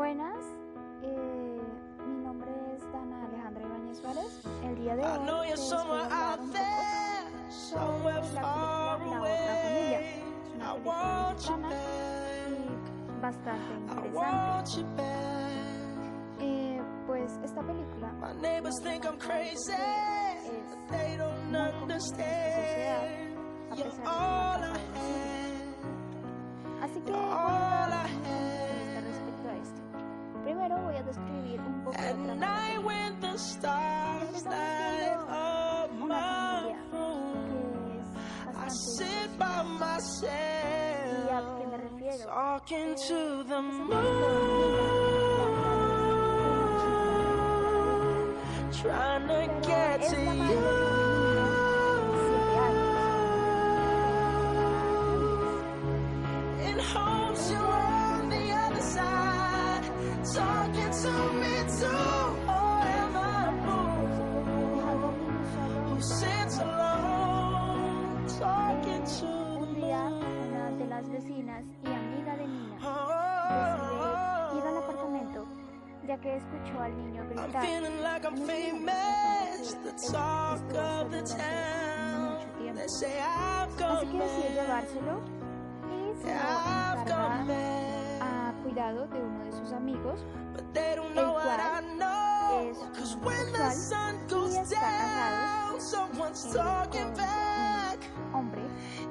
Buenas, eh, mi nombre es Dana Alejandra Ibáñez Suárez. El día de hoy les voy a hablar un poco sobre la película La Otra Familia. Es una película mexicana y bastante interesante. Eh, pues esta película nos demuestra que es muy común en nuestra sociedad a pesar de bastante difícil. ¿Y a qué me refiero? Talking to the Empezamos moon, con Nina, la trying to Pero get es to la madre de you. Las vecinas y amiga de Nina decide ir al apartamento, ya que escuchó al niño gritar. like I'm famous, the talk of the town. Así que decide mad. llevárselo y se a cuidado de uno de sus amigos, el cual es homosexual y está casado someone's talking back. un hombre.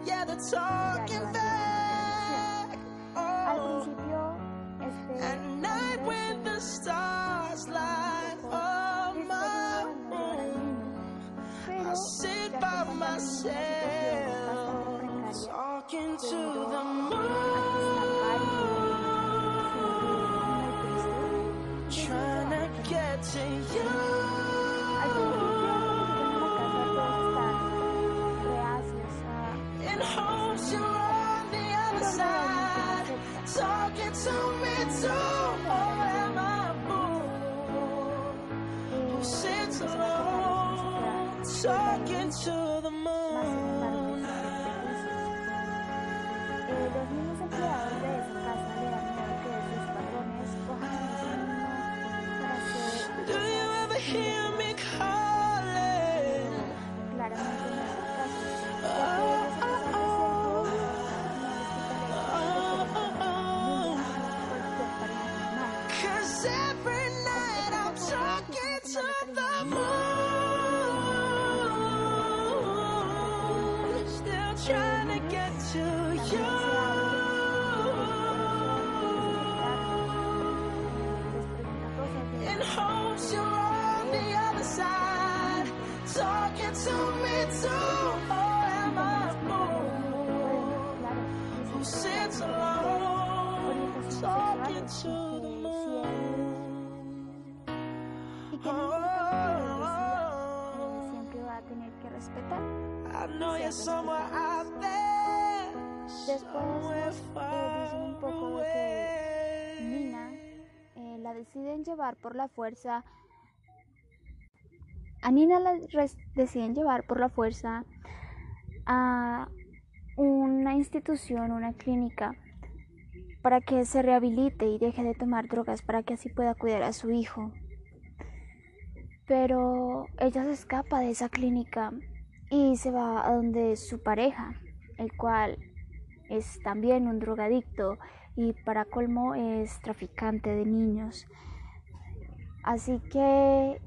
Yeah, they're talking back. stars light up my room. I sit by myself, talking to the talking propias to the más sin embargo moon? existen prejuicios. Eh, los mismos empleados de esa casa le dan miedo que sus patrones cojan a ese niño para hacer Do you cosas ever hear trying to get to También se you. habla de In su hopes you're on the other side, talking to me too. Oh, am I a fool who sits alone, talking to the moon? y que no importa lo que ella decida, eh, siempre va a tener que respetar. I know you're somewhere out there, Después eh, un poco de que Nina eh, la deciden llevar por la fuerza. A Nina la deciden llevar por la fuerza a una institución, una clínica, para que se rehabilite y deje de tomar drogas, para que así pueda cuidar a su hijo. Pero ella se escapa de esa clínica y se va a donde su pareja, el cual es también un drogadicto y para colmo es traficante de niños. Así que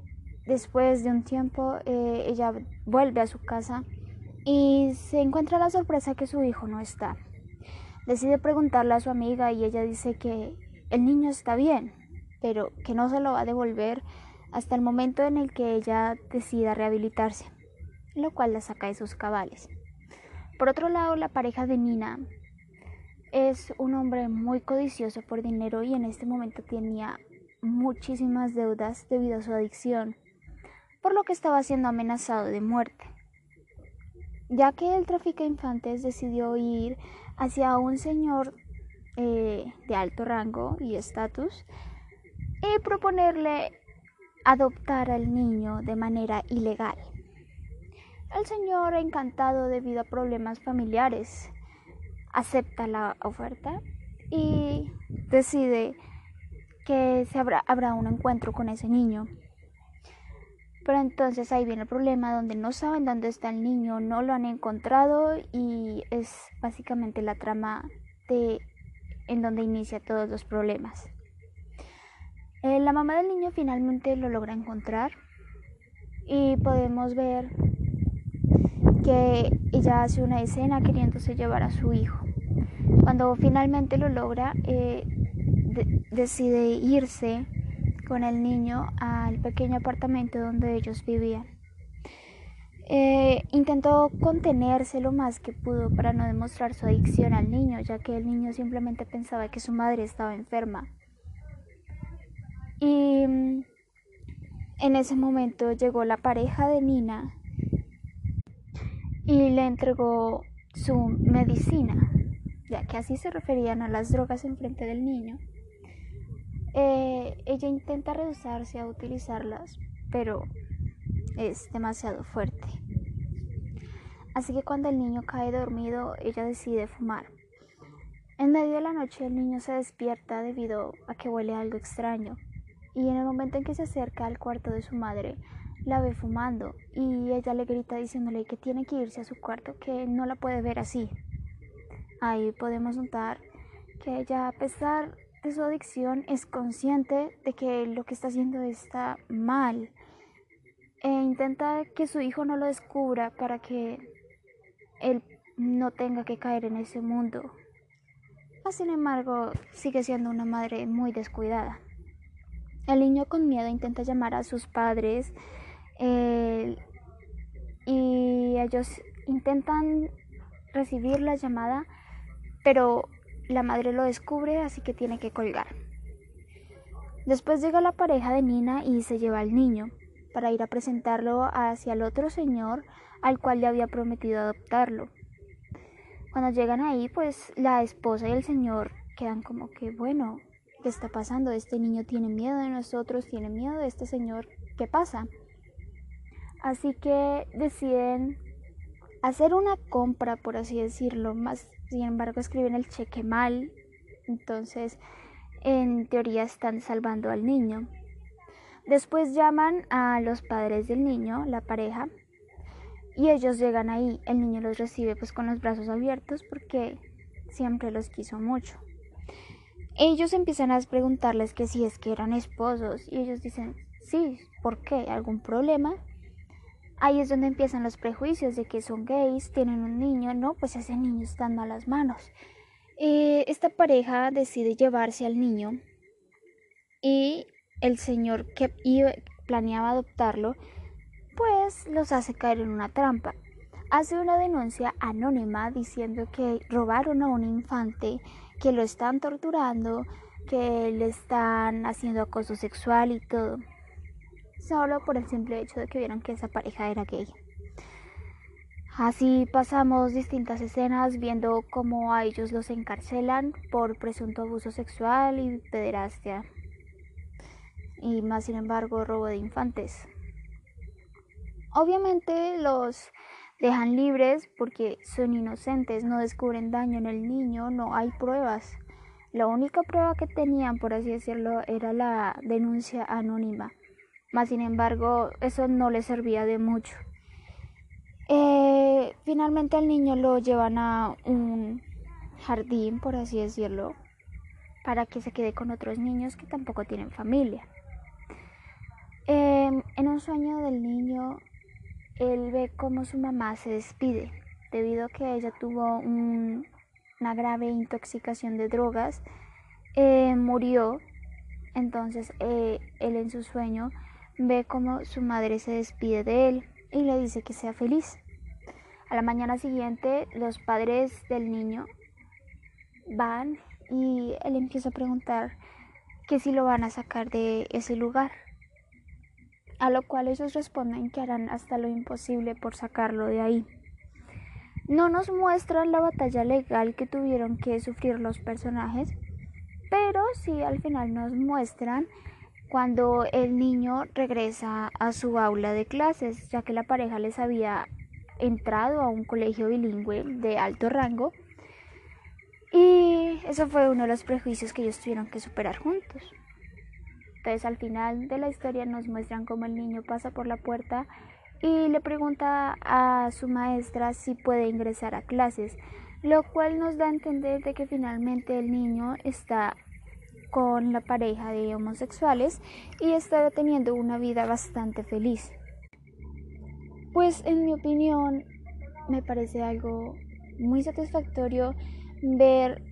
después de un tiempo eh, ella vuelve a su casa y se encuentra la sorpresa que su hijo no está. Decide preguntarle a su amiga y ella dice que el niño está bien, pero que no se lo va a devolver hasta el momento en el que ella decida rehabilitarse, lo cual la saca de sus cabales. Por otro lado, la pareja de Nina es un hombre muy codicioso por dinero y en este momento tenía muchísimas deudas debido a su adicción, por lo que estaba siendo amenazado de muerte. Ya que el tráfico de infantes decidió ir hacia un señor eh, de alto rango y estatus y proponerle adoptar al niño de manera ilegal. El señor, encantado debido a problemas familiares, acepta la oferta y decide que se habrá, habrá un encuentro con ese niño. Pero entonces ahí viene el problema donde no saben dónde está el niño, no lo han encontrado y es básicamente la trama de en donde inicia todos los problemas. Eh, la mamá del niño finalmente lo logra encontrar y podemos ver que ella hace una escena queriéndose llevar a su hijo. Cuando finalmente lo logra, eh, decide irse con el niño al pequeño apartamento donde ellos vivían. Eh, intentó contenerse lo más que pudo para no demostrar su adicción al niño, ya que el niño simplemente pensaba que su madre estaba enferma. Y mm, en ese momento llegó la pareja de Nina y le entregó su medicina, ya que así se referían a las drogas en frente del niño. Eh, ella intenta rehusarse a utilizarlas, pero es demasiado fuerte. Así que cuando el niño cae dormido, ella decide fumar. En medio de la noche el niño se despierta debido a que huele algo extraño y en el momento en que se acerca al cuarto de su madre, la ve fumando y ella le grita diciéndole que tiene que irse a su cuarto, que no la puede ver así. Ahí podemos notar que ella, a pesar de su adicción, es consciente de que lo que está haciendo está mal e intenta que su hijo no lo descubra para que él no tenga que caer en ese mundo. Sin embargo, sigue siendo una madre muy descuidada. El niño con miedo intenta llamar a sus padres eh, y ellos intentan recibir la llamada, pero la madre lo descubre, así que tiene que colgar. Después llega la pareja de Nina y se lleva al niño para ir a presentarlo hacia el otro señor al cual le había prometido adoptarlo. Cuando llegan ahí, pues la esposa y el señor quedan como que, bueno, ¿qué está pasando? Este niño tiene miedo de nosotros, tiene miedo de este señor, ¿qué pasa? Así que deciden hacer una compra, por así decirlo, más sin embargo escriben el cheque mal, entonces en teoría están salvando al niño. Después llaman a los padres del niño, la pareja, y ellos llegan ahí. El niño los recibe pues con los brazos abiertos porque siempre los quiso mucho. Ellos empiezan a preguntarles que si es que eran esposos y ellos dicen, sí, ¿por qué? ¿Algún problema? Ahí es donde empiezan los prejuicios de que son gays, tienen un niño, no, pues ese niño está en malas manos. Eh, esta pareja decide llevarse al niño y el señor que planeaba adoptarlo, pues los hace caer en una trampa. Hace una denuncia anónima diciendo que robaron a un infante, que lo están torturando, que le están haciendo acoso sexual y todo. Solo por el simple hecho de que vieron que esa pareja era gay. Así pasamos distintas escenas viendo cómo a ellos los encarcelan por presunto abuso sexual y pederastia y más sin embargo robo de infantes. Obviamente los dejan libres porque son inocentes, no descubren daño en el niño, no hay pruebas. La única prueba que tenían, por así decirlo, era la denuncia anónima. Más sin embargo, eso no les servía de mucho. Eh, finalmente al niño lo llevan a un jardín, por así decirlo, para que se quede con otros niños que tampoco tienen familia. Em, en un sueño del niño, él ve cómo su mamá se despide debido a que ella tuvo una grave intoxicación de drogas, eh, murió. Entonces eh, él en su sueño ve cómo su madre se despide de él y le dice que sea feliz. A la mañana siguiente los padres del niño van y él empieza a preguntar que si lo van a sacar de ese lugar a lo cual ellos responden que harán hasta lo imposible por sacarlo de ahí. No nos muestran la batalla legal que tuvieron que sufrir los personajes, pero sí al final nos muestran cuando el niño regresa a su aula de clases, ya que la pareja les había entrado a un colegio bilingüe de alto rango. Y eso fue uno de los prejuicios que ellos tuvieron que superar juntos. Entonces al final de la historia nos muestran cómo el niño pasa por la puerta y le pregunta a su maestra si puede ingresar a clases, lo cual nos da a entender de que finalmente el niño está con la pareja de homosexuales y está teniendo una vida bastante feliz. Pues en mi opinión me parece algo muy satisfactorio ver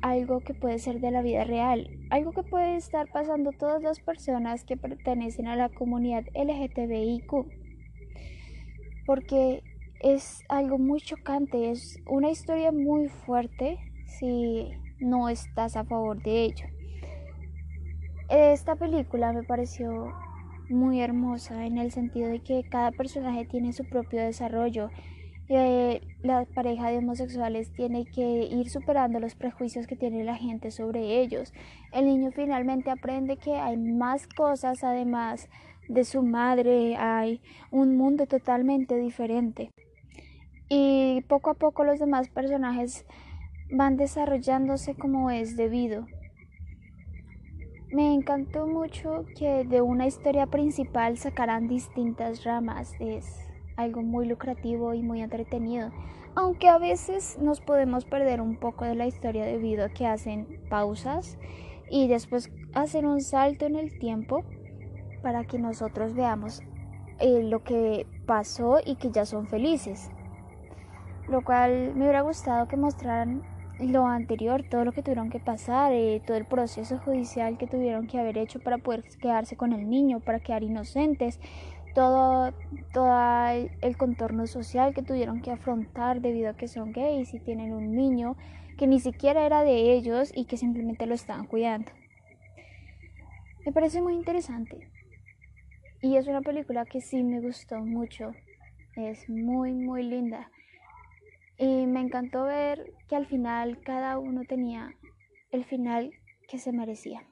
algo que puede ser de la vida real, algo que puede estar pasando todas las personas que pertenecen a la comunidad LGTBIQ. Porque es algo muy chocante, es una historia muy fuerte si no estás a favor de ello. Esta película me pareció muy hermosa en el sentido de que cada personaje tiene su propio desarrollo la pareja de homosexuales tiene que ir superando los prejuicios que tiene la gente sobre ellos. El niño finalmente aprende que hay más cosas además de su madre, hay un mundo totalmente diferente. Y poco a poco los demás personajes van desarrollándose como es debido. Me encantó mucho que de una historia principal sacaran distintas ramas. Es algo muy lucrativo y muy entretenido, aunque a veces nos podemos perder un poco de la historia debido a que hacen pausas y después hacen un salto en el tiempo para que nosotros veamos eh, lo que pasó y que ya son felices. Lo cual me hubiera gustado que mostraran lo anterior, todo lo que tuvieron que pasar, eh, todo el proceso judicial que tuvieron que haber hecho para poder quedarse con el niño, para quedar inocentes, todo, todo el contorno social que tuvieron que afrontar debido a que son gays y tienen un niño que ni siquiera era de ellos y que simplemente lo estaban cuidando. Me parece muy interesante. Y es una película que sí me gustó mucho. Es muy, muy linda. Y me encantó ver que al final cada uno tenía el final que se merecía.